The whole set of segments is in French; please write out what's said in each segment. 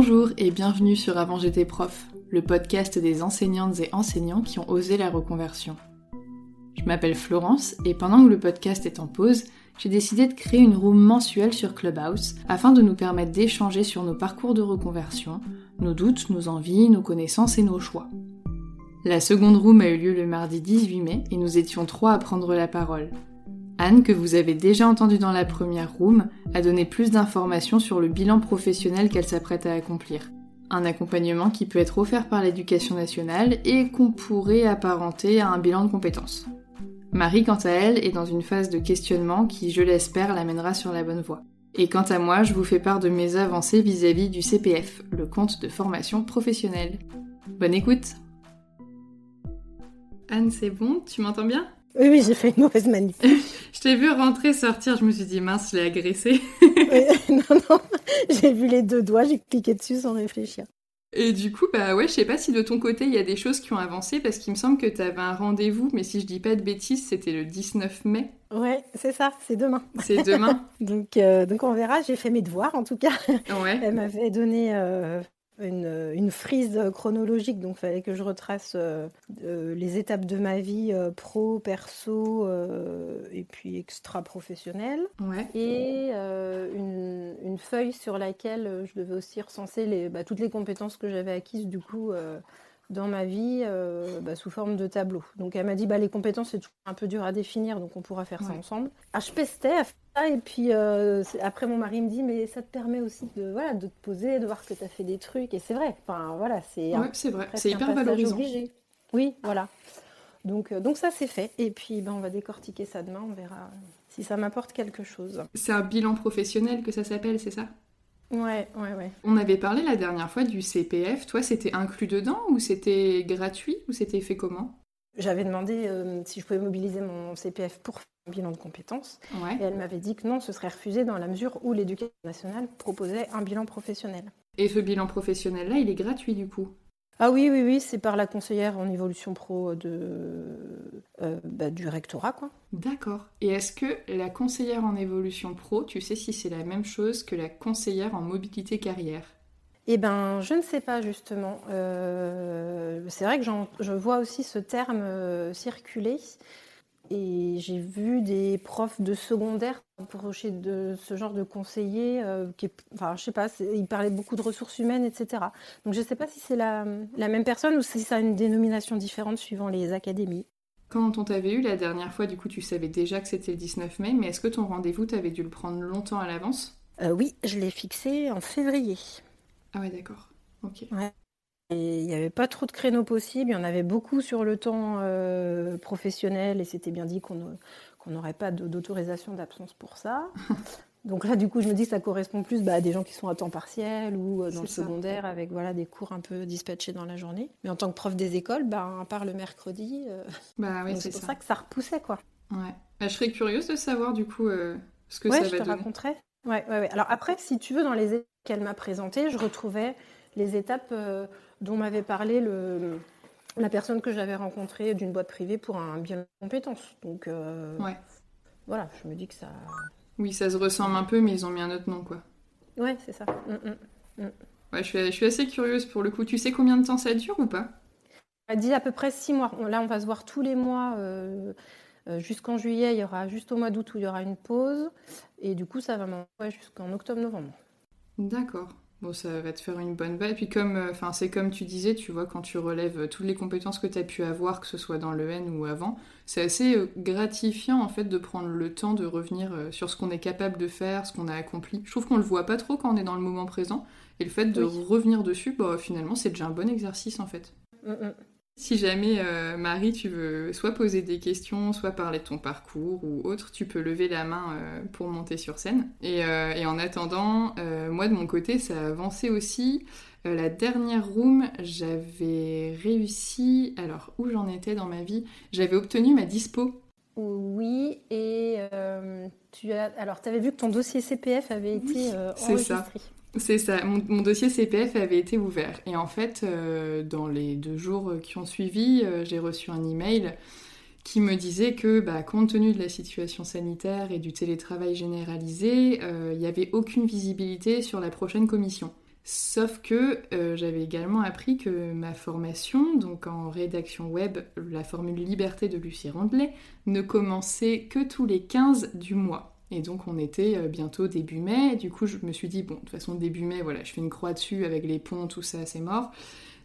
Bonjour et bienvenue sur Avant j'étais prof, le podcast des enseignantes et enseignants qui ont osé la reconversion. Je m'appelle Florence et pendant que le podcast est en pause, j'ai décidé de créer une room mensuelle sur Clubhouse afin de nous permettre d'échanger sur nos parcours de reconversion, nos doutes, nos envies, nos connaissances et nos choix. La seconde room a eu lieu le mardi 18 mai et nous étions trois à prendre la parole. Anne, que vous avez déjà entendue dans la première room, a donné plus d'informations sur le bilan professionnel qu'elle s'apprête à accomplir. Un accompagnement qui peut être offert par l'éducation nationale et qu'on pourrait apparenter à un bilan de compétences. Marie, quant à elle, est dans une phase de questionnement qui, je l'espère, l'amènera sur la bonne voie. Et quant à moi, je vous fais part de mes avancées vis-à-vis du CPF, le compte de formation professionnelle. Bonne écoute Anne, c'est bon? Tu m'entends bien? Oui, oui, j'ai fait une mauvaise manip. je t'ai vu rentrer, sortir, je me suis dit, mince, je l'ai agressé. non, non, j'ai vu les deux doigts, j'ai cliqué dessus sans réfléchir. Et du coup, bah ouais, je sais pas si de ton côté il y a des choses qui ont avancé parce qu'il me semble que tu avais un rendez-vous, mais si je dis pas de bêtises, c'était le 19 mai. Ouais, c'est ça, c'est demain. C'est demain. donc, euh, donc on verra, j'ai fait mes devoirs en tout cas. Ouais. Elle m'avait donné euh, une, frise chronologique, donc il fallait que je retrace euh, les étapes de ma vie euh, pro, perso euh, et puis extra professionnelle. Et une, feuille sur laquelle je devais aussi recenser les, bah, toutes les compétences que j'avais acquises du coup dans ma vie euh, bah, sous forme de tableau. Donc elle m'a dit bah, les compétences c'est un peu dur à définir donc on pourra faire ça ensemble. Ah, je pestais à faire ça et puis euh, après mon mari me dit mais ça te permet aussi de voilà de te poser, de voir que tu as fait des trucs et c'est vrai. Enfin voilà c'est c'est vrai, c'est hyper valorisant. Oui voilà. Donc, euh, donc ça c'est fait et puis ben, on va décortiquer ça demain, on verra si ça m'apporte quelque chose. C'est un bilan professionnel que ça s'appelle, c'est ça? Ouais, ouais, ouais. On avait parlé la dernière fois du CPF. Toi, c'était inclus dedans ou c'était gratuit ou c'était fait comment? J'avais demandé euh, si je pouvais mobiliser mon CPF pour faire un bilan de compétences. Et elle m'avait dit que non, ce serait refusé dans la mesure où l'éducation nationale proposait un bilan professionnel. Et ce bilan professionnel-là, il est gratuit du coup? Ah oui, oui, oui, c'est par la conseillère en évolution pro de, euh, bah, du rectorat, quoi. D'accord. Et est-ce que la conseillère en évolution pro, tu sais si c'est la même chose que la conseillère en mobilité carrière? Eh ben, je ne sais pas justement. Euh, c'est vrai que je vois aussi ce terme euh, circuler. Et j'ai vu des profs de secondaire approcher de ce genre de conseiller, euh, qui enfin, je sais pas, ils parlaient beaucoup de ressources humaines, etc. Donc je ne sais pas si c'est la, la, même personne ou si ça a une dénomination différente suivant les académies. Quand on t'avait eu la dernière fois, du coup, tu savais déjà que c'était le 19 mai, mais est-ce que ton rendez-vous, t'avais dû le prendre longtemps à l'avance? Oui, je l'ai fixé en février. Ah ouais, d'accord. Ok. Ouais. Et il n'y avait pas trop de créneaux possibles. Il y en avait beaucoup sur le temps euh, professionnel et c'était bien dit qu'on n'aurait pas d'autorisation d'absence pour ça. Donc là, du coup, je me dis que ça correspond plus bah, à des gens qui sont à temps partiel ou euh, dans le secondaire avec voilà, des cours un peu dispatchés dans la journée. Mais en tant que prof des écoles, bah, à part le mercredi, euh, bah, c'est pour ça. que ça repoussait. quoi. Ouais. Bah, je serais curieuse de savoir du coup ce que ça va je te donner. raconterai. Ouais, ouais, ouais. Alors après, si tu veux, dans les qu'elle m'a présentées, je retrouvais les étapes dont m'avait parlé le, la personne que j'avais rencontrée d'une boîte privée pour un bien de compétences. Donc euh, ouais. voilà, je me dis que ça. Oui, ça se ressemble un peu, mais ils ont mis un autre nom, quoi. Ouais, c'est ça. Mm, mm, mm. Ouais, je suis, je suis, assez curieuse pour le coup. Tu sais combien de temps ça dure ou pas? Elle dit à peu près six mois. Là, on va se voir tous les mois. Euh, euh, jusqu'en juillet, il y aura juste au mois d'août où il y aura une pause. Et du coup, ça va ouais, jusqu'en octobre-novembre. D'accord. Bon, ça va te faire une bonne base. Et puis comme, euh, enfin, c'est comme tu disais, tu vois, quand tu relèves euh, toutes les compétences que tu as pu avoir, que ce soit dans le N ou avant, c'est assez euh, gratifiant en fait de prendre le temps de revenir sur ce qu'on est capable de faire, ce qu'on a accompli. Je trouve qu'on le voit pas trop quand on est dans le moment présent. Et le fait de revenir dessus, bah, finalement, c'est déjà un bon exercice en fait. Mm, mm. Si jamais, euh, Marie, tu veux soit poser des questions, soit parler de ton parcours ou autre, tu peux lever la main euh, pour monter sur scène. Et, euh, en attendant, moi de mon côté, ça a avancé aussi. la dernière room, j'avais réussi. Alors, où j'en étais dans ma vie? J'avais obtenu ma dispo. Oui, et tu as. Alors, tu avais vu que ton dossier CPF avait été enregistré. Ça. C'est ça, mon, dossier CPF avait été ouvert. Et en fait, euh, dans les deux jours qui ont suivi, euh, j'ai reçu un email qui me disait que, bah, compte tenu de la situation sanitaire et du télétravail généralisé, euh, il n'y avait aucune visibilité sur la prochaine commission. Sauf que j'avais également appris que ma formation, donc en rédaction web, la formule liberté de Lucie Rondelet, ne commençait que tous les 15 du mois. Et donc on était euh, bientôt début mai, du coup je me suis dit, bon, de toute façon début mai, voilà, je fais une croix dessus avec les ponts, tout ça, c'est mort.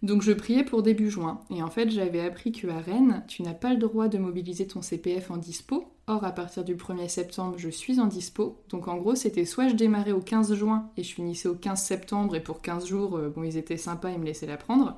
Donc je priais pour début juin. Et en fait j'avais appris qu'à Rennes, tu n'as pas le droit de mobiliser ton CPF en dispo. Or à partir du 1er septembre, je suis en dispo. Donc en gros c'était soit je démarrais au 15 juin et je finissais au 15 septembre et pour 15 jours, euh, bon ils étaient sympas, ils me laissaient la prendre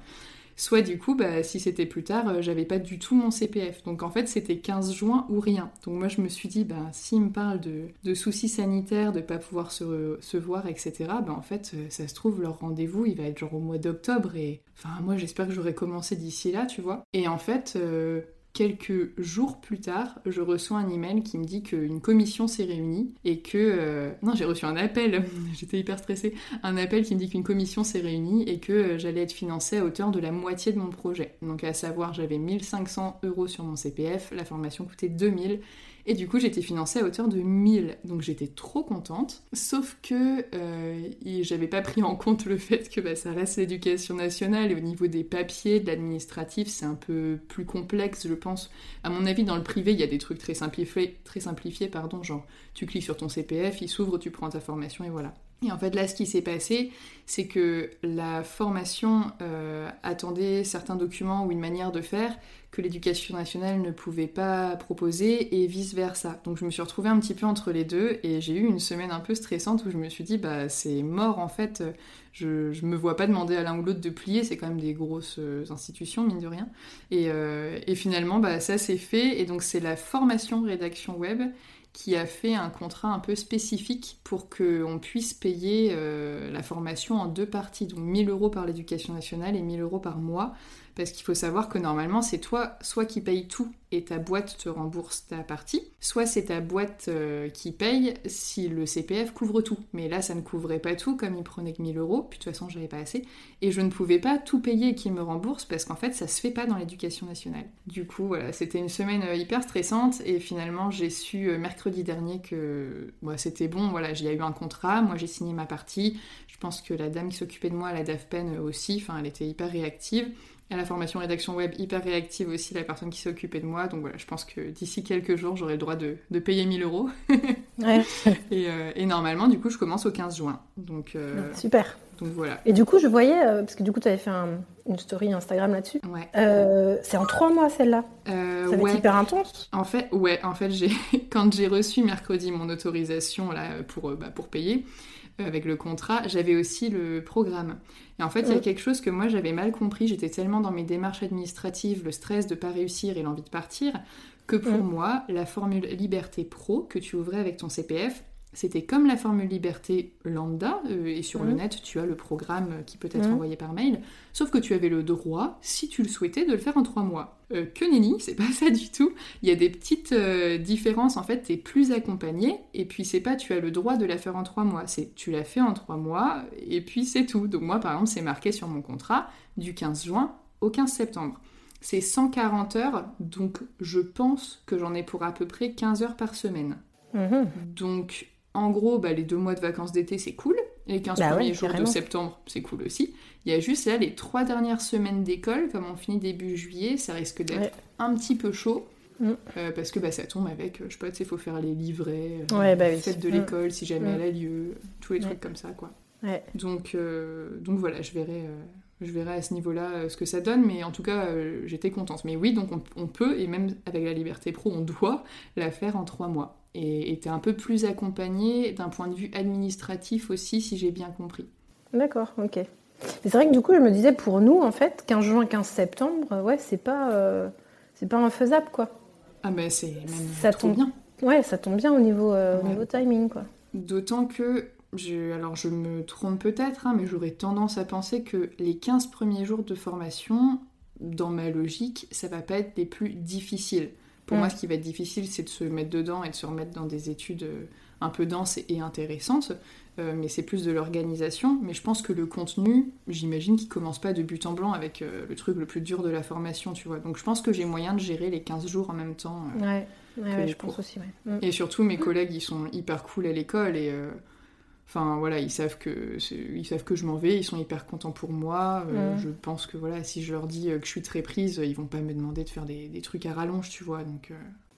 soit du coup, bah, si c'était plus tard, euh, j'avais pas du tout mon CPF. Donc en fait, c'était 15 juin ou rien. Donc moi, je me suis dit, bah, s'il me parle de, soucis sanitaires, de pas pouvoir se, voir, etc., bah, en fait, euh, ça se trouve, leur rendez-vous, il va être genre au mois d'octobre. Et enfin, moi, j'espère que j'aurai commencé d'ici là, tu vois. Et en fait, euh, quelques jours plus tard, je reçois un email qui me dit qu'une commission s'est réunie et que... Euh, non, j'ai reçu un appel, j'étais hyper stressée, un appel qui me dit qu'une commission s'est réunie et que euh, j'allais être financée à hauteur de la moitié de mon projet. Donc à savoir, j'avais 1500 euros sur mon CPF, la formation coûtait 2000 et du coup, j'étais financée à hauteur de 1000. Donc j'étais trop contente. Sauf que euh, j'avais pas pris en compte le fait que bah, ça reste l'éducation nationale et au niveau des papiers, de l'administratif, c'est un peu plus complexe, je pense. À mon avis, dans le privé, il y a des trucs très simplifiés, très simplifiés, pardon, genre tu cliques sur ton CPF, il s'ouvre, tu prends ta formation et voilà. Et en fait, là, ce qui s'est passé, c'est que la formation euh, attendait certains documents ou une manière de faire que l'éducation nationale ne pouvait pas proposer et vice-versa. Donc je me suis retrouvée un petit peu entre les deux et j'ai eu une semaine un peu stressante où je me suis dit, bah c'est mort en fait, je, me vois pas demander à l'un ou l'autre de plier, c'est quand même des grosses euh, institutions, mine de rien. Et, euh, et finalement, bah, ça s'est fait et donc c'est la formation rédaction web qui a fait un contrat un peu spécifique pour qu'on puisse payer euh, la formation en deux parties, donc 1000 euros par l'éducation nationale et 1000 euros par mois parce qu'il faut savoir que normalement c'est toi soit qui paye tout et ta boîte te rembourse ta partie, soit c'est ta boîte euh, qui paye si le CPF couvre tout. Mais là ça ne couvrait pas tout comme il prenait que 1000 euros, puis de toute façon j'avais pas assez, et je ne pouvais pas tout payer et qu'il me rembourse parce qu'en fait ça se fait pas dans l'éducation nationale. Du coup voilà, c'était une semaine euh, hyper stressante. Et finalement j'ai su euh, mercredi dernier que c'était bon, voilà, j'ai eu un contrat, moi j'ai signé ma partie, je pense que la dame qui s'occupait de moi, la DAFPEN aussi, enfin elle était hyper réactive à la formation rédaction web hyper réactive aussi, la personne qui s'est occupée de moi. Donc voilà, je pense que d'ici quelques jours, j'aurai le droit de, payer 1000 euros. et, normalement, du coup, je commence au 15 juin. Donc, Super. Donc voilà. Et du coup, je voyais, parce que du coup, tu avais fait une story Instagram là-dessus. Ouais. c'est en trois mois celle-là. Euh, ça va être hyper intense. En fait, ouais, en fait, j'ai quand j'ai reçu mercredi mon autorisation là pour bah, pour payer, avec le contrat, j'avais aussi le programme. Et en fait, il y a quelque chose que moi j'avais mal compris. J'étais tellement dans mes démarches administratives, le stress de pas réussir et l'envie de partir, que pour moi, la formule Liberté Pro que tu ouvrais avec ton CPF, c'était comme la formule liberté lambda, euh, et sur le mm. net, tu as le programme qui peut être envoyé par mail, sauf que tu avais le droit, si tu le souhaitais, de le faire en trois mois. Euh, que nenni, c'est pas ça du tout. Il y a des petites euh, différences, en fait, tu es plus accompagné, et puis c'est pas tu as le droit de la faire en trois mois, c'est tu l'as fait en trois mois, et puis c'est tout. Donc moi, par exemple, c'est marqué sur mon contrat du 15 juin au 15 septembre. C'est 140 heures, donc je pense que j'en ai pour à peu près 15 heures par semaine. Mm-hmm. Donc en gros, bah, les deux mois de vacances d'été, c'est cool. Les 15 bah premiers jours de septembre, c'est cool aussi. Il y a juste là les trois dernières semaines d'école, comme on finit début juillet, ça risque d'être un petit peu chaud. Mm. Euh, parce que bah, ça tombe avec, je sais pas, il faut faire les livrets, euh, ouais, bah, fête de mm. l'école si jamais elle a lieu, tous les trucs comme ça, quoi. Donc, euh, donc voilà, je verrai, je verrai à ce niveau-là ce que ça donne, mais en tout cas, j'étais contente. Mais oui, donc on, peut, et même avec la Liberté Pro, on doit la faire en trois mois et était un peu plus accompagné d'un point de vue administratif aussi, si j'ai bien compris. D'accord, ok. C'est vrai que du coup, je me disais, pour nous, en fait, 15 juin, 15 septembre, euh, ouais, c'est pas, euh, c'est pas infaisable, quoi. Ah, mais c'est même ça trop tombe bien. Ouais, ça tombe bien au niveau, euh, au niveau timing, quoi. D'autant que, je, alors je me trompe peut-être, hein, mais j'aurais tendance à penser que les 15 premiers jours de formation, dans ma logique, ça va pas être les plus difficiles. Pour moi, mm. ce qui va être difficile, c'est de se mettre dedans et de se remettre dans des études euh, un peu denses et intéressantes. Euh, mais c'est plus de l'organisation. Mais je pense que le contenu, j'imagine qu'il commence pas de but en blanc avec euh, le truc le plus dur de la formation, tu vois. Donc je pense que j'ai moyen de gérer les 15 jours en même temps. ouais, ouais, je pense aussi, ouais. Mm. Et surtout, mes collègues, ils sont hyper cool à l'école et Enfin voilà, ils savent que ils savent que je m'en vais, ils sont hyper contents pour moi. Euh, je pense que voilà, si je leur dis euh, que je suis très prise, ils vont pas me demander de faire des, trucs à rallonge, tu vois. Donc. Euh.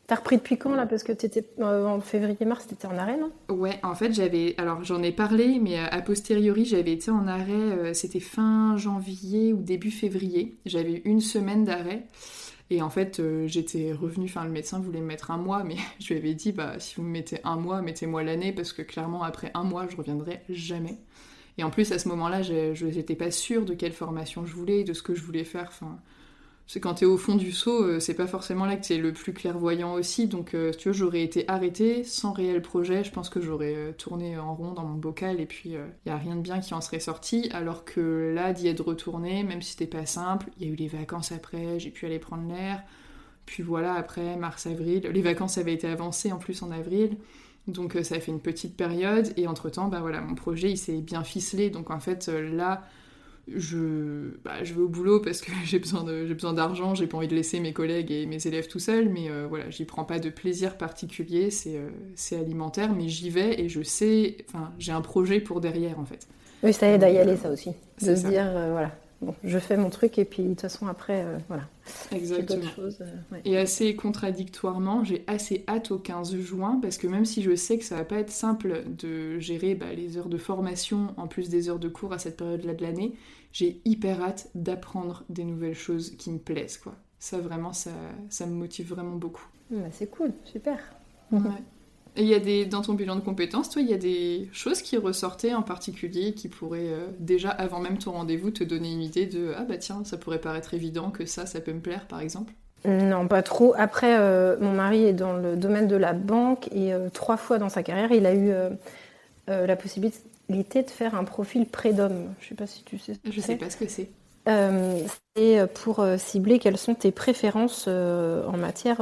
T'as repris depuis quand là? Parce que t'étais en février-mars, t'étais en arrêt, non? Ouais, en fait j'avais, alors j'en ai parlé, mais a posteriori j'avais été en arrêt. c'était fin janvier ou début février. J'avais eu une semaine d'arrêt. Et en fait, euh, j'étais revenue, enfin le médecin voulait me mettre un mois, mais je lui avais dit, bah si vous me mettez un mois, mettez-moi l'année, parce que clairement, après un mois, je reviendrai jamais. Et en plus, à ce moment-là, je n'étais pas sûre de quelle formation je voulais, de ce que je voulais faire. Enfin, c'est quand tu es au fond du seau, euh, c'est pas forcément là que tu es le plus clairvoyant aussi. Donc, euh, tu vois, j'aurais été arrêtée sans réel projet. Je pense que j'aurais euh, tourné en rond dans mon bocal et puis il n'y a rien de bien qui en serait sorti. Alors que là, d'y être retourné, même si c'était pas simple, il y a eu les vacances après, j'ai pu aller prendre l'air. Puis voilà, après, mars-avril, les vacances avaient été avancées en plus en avril. Donc ça a fait une petite période et entre-temps, bah voilà, mon projet il s'est bien ficelé. Donc en fait, là, je, bah, je vais au boulot parce que j'ai besoin, de, j'ai besoin d'argent, j'ai pas envie de laisser mes collègues et mes élèves tout seuls, mais euh, voilà, j'y prends pas de plaisir particulier, c'est, euh, c'est alimentaire, mais j'y vais et je sais, enfin, j'ai un projet pour derrière en fait. Oui, ça aide à y aller, ça aussi. De se dire, euh, voilà, bon, je fais mon truc et puis de toute façon après, voilà. Exactement. Et assez contradictoirement, j'ai assez hâte au 15 juin parce que même si je sais que ça va pas être simple de gérer bah, les heures de formation en plus des heures de cours à cette période-là de l'année, j'ai hyper hâte d'apprendre des nouvelles choses qui me plaisent, quoi. Ça, vraiment, ça, ça me motive vraiment beaucoup. Bah, c'est cool, super. Et il y a des, dans ton bilan de compétences, toi, il y a des choses qui ressortaient en particulier qui pourraient euh, déjà, avant même ton rendez-vous, te donner une idée de ah bah tiens, ça pourrait paraître évident que ça, ça peut me plaire, par exemple? Non, pas trop. Après, euh, mon mari est dans le domaine de la banque et euh, trois fois dans sa carrière, il a eu la possibilité de faire un profil prédom. Je ne sais pas si tu sais. Ce je ne sais pas ce que c'est. C'est pour cibler quelles sont tes préférences en matière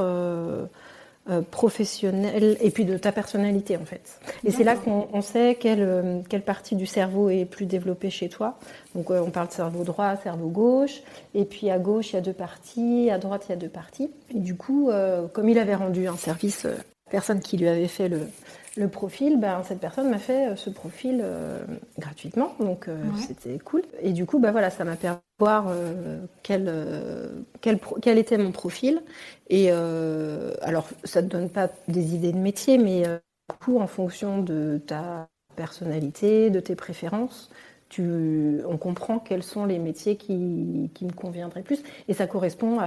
professionnelle et puis de ta personnalité en fait. Et c'est là qu'on sait quelle, quelle partie du cerveau est plus développée chez toi. Donc on parle de cerveau droit, cerveau gauche, et puis à gauche il y a deux parties, à droite il y a deux parties. Et du coup, comme il avait rendu un service, personne qui lui avait fait le, le profil, ben, cette personne m'a fait euh, ce profil euh, gratuitement, donc euh, c'était cool. Et du coup, ben, voilà, ça m'a permis de voir quel, quel, était mon profil. Et alors, ça ne donne pas des idées de métier, mais beaucoup en fonction de ta personnalité, de tes préférences. Tu, on comprend quels sont les métiers qui, me conviendraient plus. Et ça correspond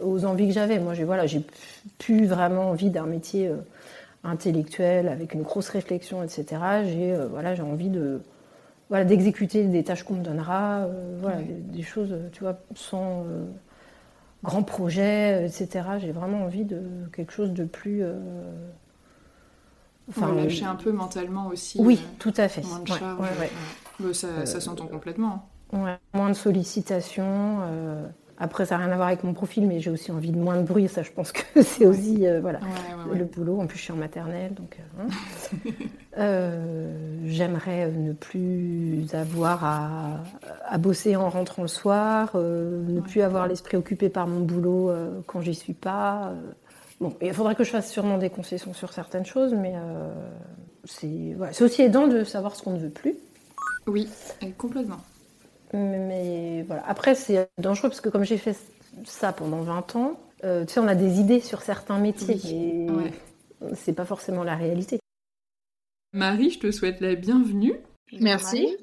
aux envies que j'avais. Moi, j'ai voilà, plus vraiment envie d'un métier euh, intellectuel avec une grosse réflexion, etc. J'ai euh, voilà, envie de voilà, d'exécuter des tâches qu'on me donnera, euh, voilà, des, choses, tu vois, sans grands projets, etc. J'ai vraiment envie de quelque chose de plus Enfin, lâcher un peu mentalement aussi. Oui, tout à fait. Moins de charge. ça, ça s'entend complètement. moins de sollicitations. Euh, après, ça n'a rien à voir avec mon profil, mais j'ai aussi envie de moins de bruit. Ça, je pense que c'est aussi euh, voilà, le boulot. En plus, je suis en maternelle. Donc, euh, hein. j'aimerais ne plus avoir à, à, bosser en rentrant le soir, ne plus avoir l'esprit occupé par mon boulot quand j'y suis pas. Bon, il faudrait que je fasse sûrement des concessions sur certaines choses, mais euh, c'est aussi aidant de savoir ce qu'on ne veut plus. Oui, complètement. Mais, voilà. Après, c'est dangereux parce que comme j'ai fait ça pendant 20 ans, euh, tu sais, on a des idées sur certains métiers, et c'est pas forcément la réalité. Marie, je te souhaite la bienvenue. Merci.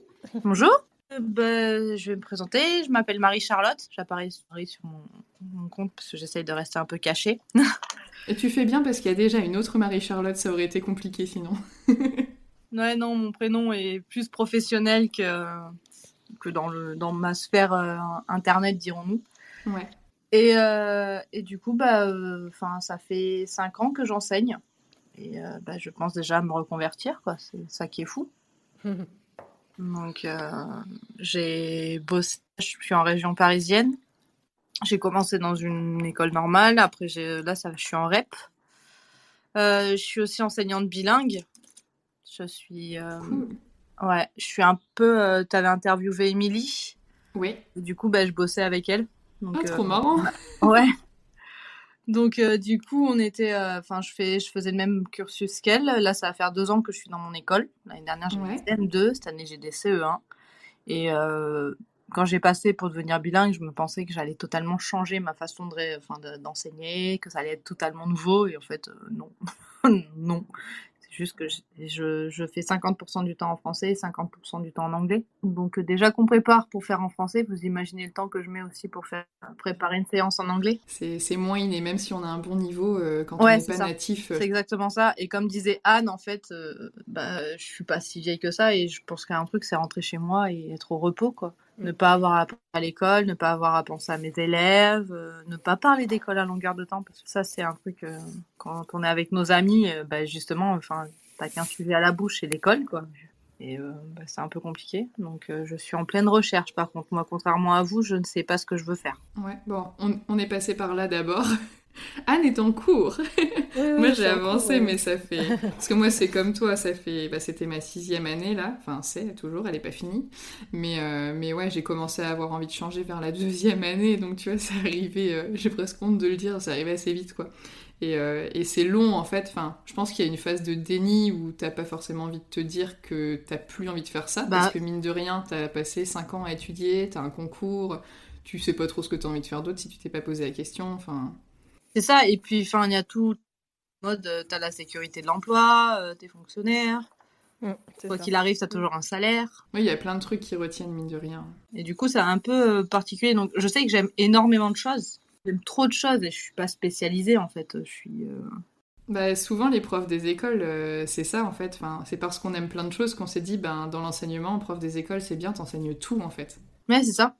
Bonjour. Euh, bah, je vais me présenter. Je m'appelle Marie-Charlotte. J'apparais sur mon, compte parce que j'essaye de rester un peu cachée. Et tu fais bien parce qu'il y a déjà une autre Marie-Charlotte. Ça aurait été compliqué sinon. ouais, non, mon prénom est plus professionnel que, que dans, le, dans ma sphère euh, internet, dirons-nous. Ouais. Et, euh, et, du coup, bah, enfin, ça fait 5 ans que j'enseigne. Et bah, je pense déjà à me reconvertir, quoi. C'est ça qui est fou. Donc, euh, j'ai bossé, je suis en région parisienne. J'ai commencé dans une école normale. Après, là, ça, je suis en REP. Euh, je suis aussi enseignante bilingue. Je suis. Euh, ouais, je suis un peu. tu avais interviewé Émilie. Oui. Du coup, bah, je bossais avec elle. Donc, ah, trop marrant. ouais. Donc euh, du coup, on était, euh, enfin, je fais, je faisais le même cursus qu'elle. Là, ça va faire deux ans que je suis dans mon école. L'année dernière, j'ai ouais. des CM2, cette année, j'ai des CE1. Et euh, quand j'ai passé pour devenir bilingue, je me pensais que j'allais totalement changer ma façon de, d'enseigner, que ça allait être totalement nouveau. Et en fait, non, non juste que je, je, fais 50% du temps en français et 50% du temps en anglais. Donc euh, déjà qu'on prépare pour faire en français, vous imaginez le temps que je mets aussi pour faire préparer une séance en anglais. C'est moins inné, même si on a un bon niveau euh, quand on n'est pas natif. Euh. C'est exactement ça. Et comme disait Anne, en fait, bah, je suis pas si vieille que ça et je pense qu'il y a un truc, c'est rentrer chez moi et être au repos, quoi. Ne pas avoir à penser à l'école, ne pas avoir à penser à mes élèves, euh, ne pas parler d'école à longueur de temps, parce que ça, c'est un truc, euh, quand on est avec nos amis, euh, bah, justement, enfin, t'as qu'un sujet à la bouche, c'est l'école, quoi. Et bah, c'est un peu compliqué. Donc, je suis en pleine recherche, par contre. Moi, contrairement à vous, je ne sais pas ce que je veux faire. Ouais, bon, on, on est passé par là d'abord. Anne est en cours. moi j'ai avancé, mais ça fait. Parce que moi c'est comme toi, ça fait. Bah, c'était ma sixième année là. Enfin, c'est toujours, elle n'est pas finie. Mais, euh, mais ouais, j'ai commencé à avoir envie de changer vers la deuxième année. Donc tu vois, ça arrivait. Euh, j'ai presque honte de le dire, ça arrivait assez vite quoi. Et, euh, et c'est long en fait. Enfin, je pense qu'il y a une phase de déni où t'as pas forcément envie de te dire que t'as plus envie de faire ça. Parce bah. que mine de rien, t'as passé cinq ans à étudier, t'as un concours, tu sais pas trop ce que t'as envie de faire d'autre si tu t'es pas posé la question. Enfin. C'est ça, et puis enfin il y a tout mode, euh, tu as la sécurité de l'emploi, euh, tu es fonctionnaire. Mmh, Quoi qu'il arrive, tu as toujours un salaire. Oui, il y a plein de trucs qui retiennent, mine de rien. Et du coup, c'est un peu euh, particulier. Donc, je sais que j'aime énormément de choses. J'aime trop de choses et je suis pas spécialisée, en fait. Je suis. Bah, souvent, les profs des écoles, c'est ça, en fait. Enfin, c'est parce qu'on aime plein de choses qu'on s'est dit, ben, dans l'enseignement, prof des écoles, c'est bien, t'enseignes tout, en fait. Ouais, c'est ça.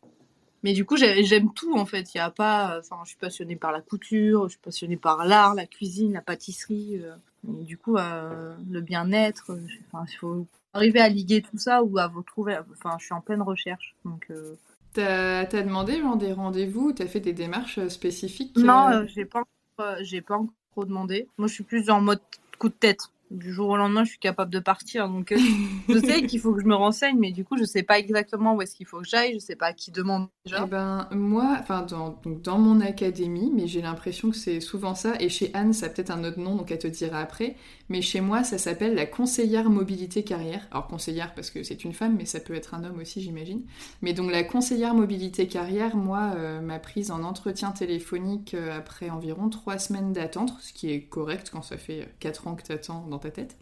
Mais du coup, j'aime tout en fait. Il y a pas, enfin, je suis passionnée par la couture, je suis passionnée par l'art, la cuisine, la pâtisserie. Euh, du coup, euh, le bien-être. Euh, enfin, il faut arriver à liguer tout ça ou à vous trouver. Enfin, je suis en pleine recherche. Donc. T'as as demandé genre, des rendez-vous T'as fait des démarches spécifiques Non, j'ai pas, j'ai pas encore demandé. Moi, je suis plus en mode coup de tête du jour au lendemain, je suis capable de partir. Donc, euh, je sais qu'il faut que je me renseigne, mais du coup, je sais pas exactement où est-ce qu'il faut que j'aille. Je sais pas à qui demande déjà. Eh ben, moi, enfin, dans, donc, dans mon académie, mais j'ai l'impression que c'est souvent ça. Et chez Anne, ça a peut-être un autre nom, donc elle te dira après. Mais chez moi, ça s'appelle la conseillère mobilité carrière. Alors, conseillère parce que c'est une femme, mais ça peut être un homme aussi, j'imagine. Mais donc, la conseillère mobilité carrière, moi, euh, m'a prise en entretien téléphonique euh, après environ trois semaines d'attente, ce qui est correct quand ça fait quatre ans que tu attends dans ta tête.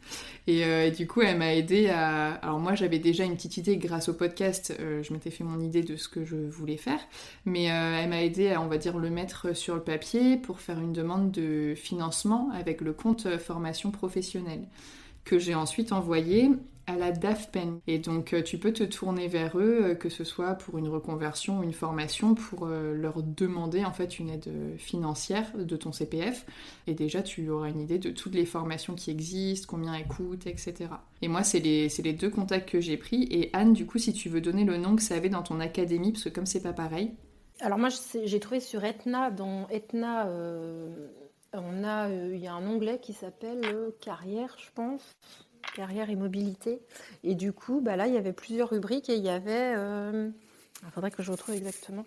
Et, du coup, elle m'a aidé à. Alors, moi, j'avais déjà une petite idée grâce au podcast. je m'étais fait mon idée de ce que je voulais faire. Mais elle m'a aidé à, on va dire, le mettre sur le papier pour faire une demande de financement avec le compte formation professionnelle que j'ai ensuite envoyé à la DAFPEN. Et donc euh, tu peux te tourner vers eux, euh, que ce soit pour une reconversion ou une formation, pour euh, leur demander en fait une aide financière de ton CPF. Et déjà tu auras une idée de toutes les formations qui existent, combien elles coûtent, etc. Et moi c'est les, les, deux contacts que j'ai pris. Et Anne, du coup, si tu veux donner le nom que ça avait dans ton académie, parce que comme c'est pas pareil. Alors moi j'ai trouvé sur Etna, dans Etna... On a, il y a un onglet qui s'appelle carrière, je pense carrière et mobilité. Et du coup, bah là, il y avait plusieurs rubriques et il y avait. Euh, il faudrait que je retrouve exactement.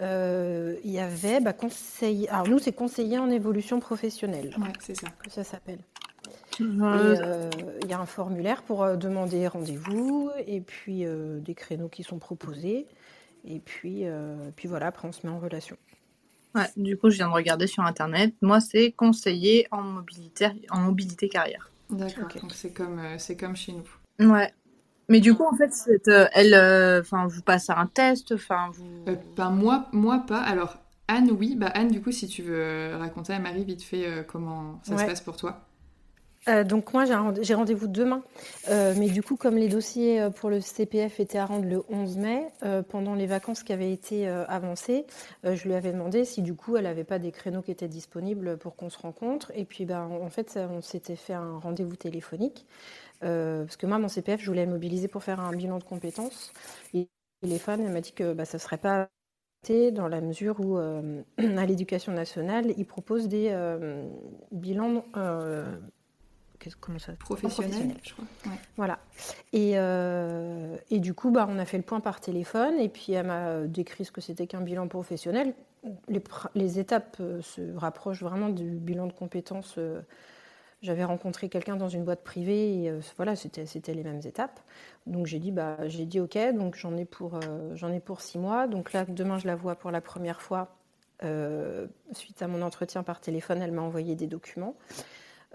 Euh, il y avait bah, conseiller. Alors, nous, c'est conseiller en évolution professionnelle. Ouais, c'est ça. Que ça s'appelle. Euh, il y a un formulaire pour demander rendez-vous et puis des créneaux qui sont proposés. Et puis, puis voilà, après, on se met en relation. Ouais, du coup, je viens de regarder sur Internet. Moi, c'est conseiller en mobilité, en mobilité carrière. D'accord. Donc c'est comme euh, c'est comme chez nous. Ouais. Mais du coup, en fait, euh, elle, euh, enfin, vous passez un test, enfin, vous. ben moi, moi pas. Alors Anne, oui. Bah Anne, du coup, si tu veux raconter à Marie vite fait comment ça se passe pour toi. Euh, donc moi j'ai rendez-vous demain, euh, mais du coup comme les dossiers euh, pour le CPF étaient à rendre le 11 mai, pendant les vacances qui avaient été avancées, je lui avais demandé si du coup elle n'avait pas des créneaux qui étaient disponibles pour qu'on se rencontre. Et puis ben, en fait on s'était fait un rendez-vous téléphonique, parce que moi mon CPF je voulais mobiliser pour faire un bilan de compétences. Et le téléphone elle m'a dit que bah, ça ne serait pas dans la mesure où à l'éducation nationale, ils proposent des bilans comment ça professionnel, je crois. Voilà. Et, euh, et, du coup, bah, on a fait le point par téléphone et puis elle m'a décrit ce que c'était qu'un bilan professionnel. Les, les, étapes euh, se rapprochent vraiment du bilan de compétences. Euh, j'avais rencontré quelqu'un dans une boîte privée et voilà, c'était, les mêmes étapes. Donc j'ai dit, bah, j'ai dit OK, donc j'en ai, pour, j'en ai pour six mois. Donc là, demain, je la vois pour la première fois. suite à mon entretien par téléphone, elle m'a envoyé des documents.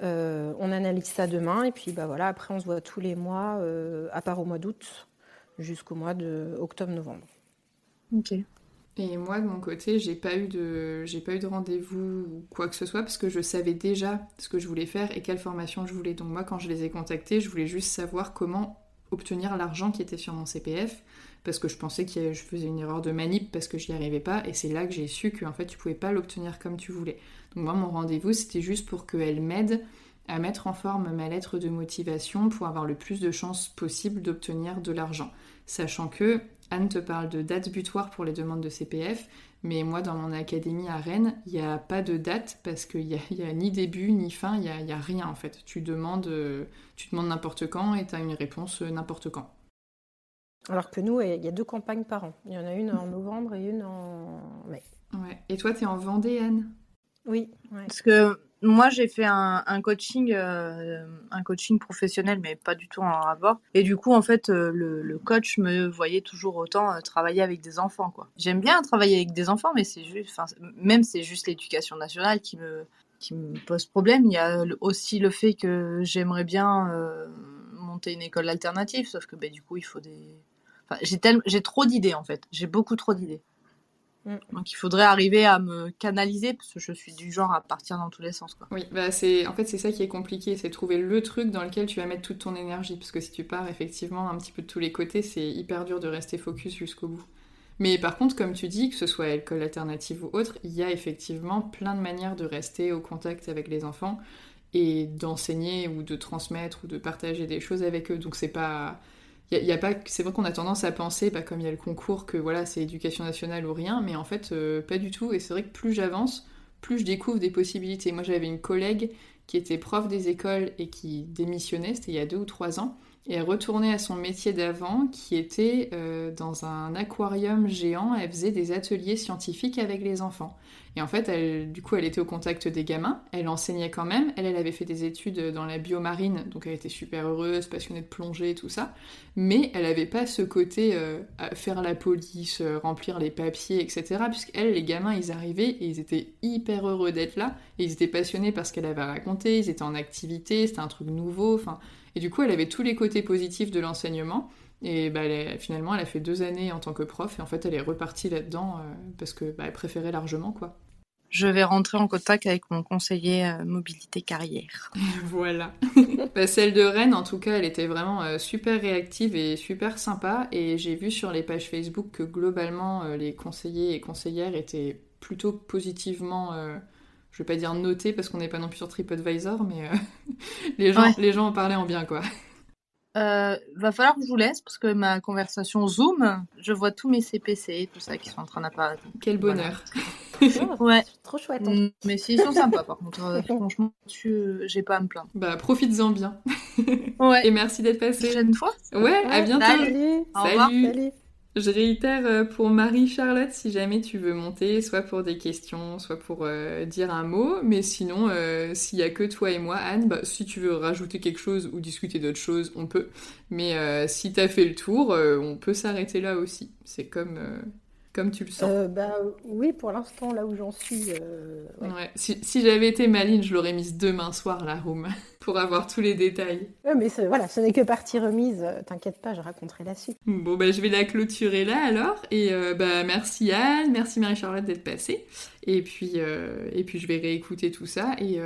Euh, on analyse ça demain et puis bah voilà, après on se voit tous les mois, euh, à part au mois d'août, jusqu'au mois de octobre-novembre. Ok. Et moi de mon côté, j'ai pas eu de j'ai pas eu de rendez-vous ou quoi que ce soit parce que je savais déjà ce que je voulais faire et quelle formation je voulais. Donc moi quand je les ai contactés, je voulais juste savoir comment obtenir l'argent qui était sur mon CPF parce que je pensais que je faisais une erreur de manip parce que je n'y arrivais pas et c'est là que j'ai su que en fait tu pouvais pas l'obtenir comme tu voulais. Donc moi mon rendez-vous c'était juste pour qu'elle m'aide à mettre en forme ma lettre de motivation pour avoir le plus de chances possible d'obtenir de l'argent. Sachant que Anne te parle de date butoir pour les demandes de CPF, mais moi dans mon académie à Rennes, il n'y a pas de date parce qu'il n'y a, a, ni début ni fin, il n'y a, a, rien en fait. Tu demandes, euh, tu demandes n'importe quand et tu as une réponse euh, n'importe quand. Alors que nous, il y a deux campagnes par an. Il y en a une en novembre et une en mai. Ouais. Et toi, tu es en Vendée, Anne? Oui. Parce que moi, j'ai fait un, coaching, euh, un coaching professionnel, mais pas du tout en rapport. Et du coup, en fait, euh, le, coach me voyait toujours autant euh, travailler avec des enfants, quoi. J'aime bien travailler avec des enfants, mais c'est juste, même c'est juste l'éducation nationale qui me, qui me pose problème. Il y a aussi le fait que j'aimerais bien monter une école alternative, sauf que bah, du coup, il faut des j'ai trop d'idées en fait. J'ai beaucoup trop d'idées. Mm. Donc il faudrait arriver à me canaliser parce que je suis du genre à partir dans tous les sens. Quoi. Oui, bah c'est en fait c'est ça qui est compliqué, c'est trouver le truc dans lequel tu vas mettre toute ton énergie parce que si tu pars effectivement un petit peu de tous les côtés, c'est hyper dur de rester focus jusqu'au bout. Mais par contre, comme tu dis, que ce soit école alternative ou autre, il y a effectivement plein de manières de rester au contact avec les enfants et d'enseigner ou de transmettre ou de partager des choses avec eux. Donc c'est pas c'est vrai qu'on a tendance à penser, bah, comme il y a le concours, que voilà, c'est éducation nationale ou rien, mais en fait, euh, pas du tout. Et c'est vrai que plus j'avance, plus je découvre des possibilités. Moi, j'avais une collègue qui était prof des écoles et qui démissionnait, c'était il y a deux ou trois ans. Et elle retournait à son métier d'avant qui était euh, dans un aquarium géant. Elle faisait des ateliers scientifiques avec les enfants. Et en fait, du coup, elle était au contact des gamins. Elle enseignait quand même. Elle, elle avait fait des études dans la biomarine, donc elle était super heureuse, passionnée de plongée, tout ça. Mais elle n'avait pas ce côté euh, à faire la police, euh, remplir les papiers, etc. Puisqu'elle, les gamins, ils arrivaient et ils étaient hyper heureux d'être là. Et ils étaient passionnés par ce qu'elle avait raconté. Ils étaient en activité, c'était un truc nouveau. Enfin, et du coup, elle avait tous les côtés positifs de l'enseignement. Et bah, finalement, elle a fait deux années en tant que prof et en fait, elle est repartie là-dedans euh, parce que bah, elle préférait largement quoi. Je vais rentrer en contact avec mon conseiller euh, mobilité carrière. voilà. bah, celle de Rennes, en tout cas, elle était vraiment euh, super réactive et super sympa. Et j'ai vu sur les pages Facebook que globalement, les conseillers et conseillères étaient plutôt positivement je vais pas dire notés parce qu'on n'est pas non plus sur TripAdvisor, mais les, gens, les gens en parlaient en bien, quoi. Euh, va falloir que je vous laisse parce que ma conversation Zoom, je vois tous mes CPC, tout ça qui sont en train d'apparaître. Quel bonheur. ouais. Trop chouette. Hein. Mm, mais ils sont sympas par contre. Euh, franchement, j'ai pas à me plaindre. Bah, profites-en bien. ouais. Et merci d'être passé. Une fois. Ouais, à bientôt. Salut. Salut. Salut. Je réitère euh, pour Marie-Charlotte, si jamais tu veux monter, soit pour des questions, soit pour euh, dire un mot. Mais sinon, euh, s'il y a que toi et moi, Anne, bah, si tu veux rajouter quelque chose ou discuter d'autres choses, on peut. Mais si t'as fait le tour, on peut s'arrêter là aussi. C'est comme comme tu le sens euh, bah, Oui, pour l'instant, là où j'en suis. Euh, ouais. Si, si j'avais été maline, je l'aurais mise demain soir, la room, pour avoir tous les détails. Ouais, mais voilà, ce n'est que partie remise. Euh, t'inquiète pas, je raconterai la suite. Bon, bah, je vais la clôturer là alors. Et bah, merci Anne, merci Marie-Charlotte d'être passée. Et puis, et puis, je vais réécouter tout ça. Et,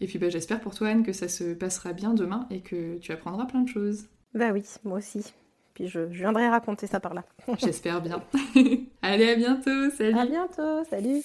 et puis, bah, j'espère pour toi, Anne, que ça se passera bien demain et que tu apprendras plein de choses. Bah oui, moi aussi. Puis je, viendrai raconter ça par là. J'espère bien. Allez, à bientôt. Salut. À bientôt. Salut.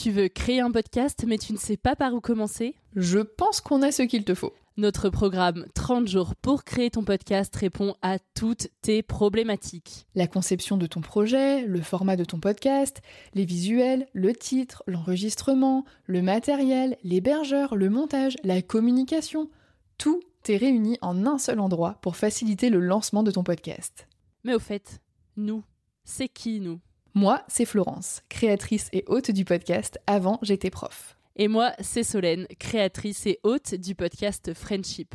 Tu veux créer un podcast mais tu ne sais pas par où commencer? Je pense qu'on a ce qu'il te faut. Notre programme 30 jours pour créer ton podcast répond à toutes tes problématiques. La conception de ton projet, le format de ton podcast, les visuels, le titre, l'enregistrement, le matériel, l'hébergeur, le montage, la communication, tout t'es réuni en un seul endroit pour faciliter le lancement de ton podcast. Mais au fait, nous, c'est qui nous? Moi, c'est Florence, créatrice et hôte du podcast Avant j'étais prof. Et moi, c'est Solène, créatrice et hôte du podcast Friendship.